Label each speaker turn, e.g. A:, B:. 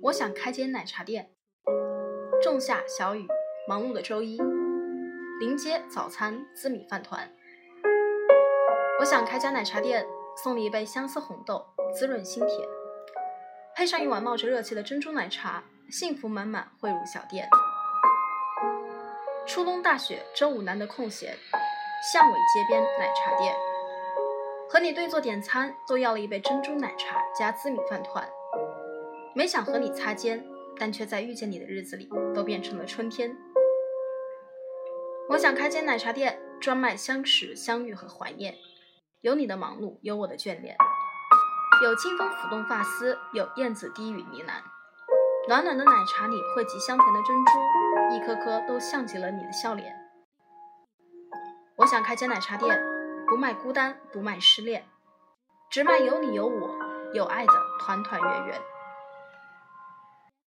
A: 我想开间奶茶店。仲夏小雨，忙碌的周一，临街早餐滋米饭团。我想开家奶茶店，送你一杯相思红豆，滋润心田，配上一碗冒着热气的珍珠奶茶，幸福满满汇入小店。初冬大雪，周五难得空闲，巷尾街边奶茶店，和你对坐点餐，都要了一杯珍珠奶茶加滋米饭团。没想和你擦肩，但却在遇见你的日子里都变成了春天。我想开间奶茶店，专卖相识、相遇和怀念。有你的忙碌，有我的眷恋，有清风拂动发丝，有燕子低语呢喃。暖暖的奶茶里汇集香甜的珍珠，一颗颗都像极了你的笑脸。我想开间奶茶店，不卖孤单，不卖失恋，只卖有你有我有爱的团团圆圆。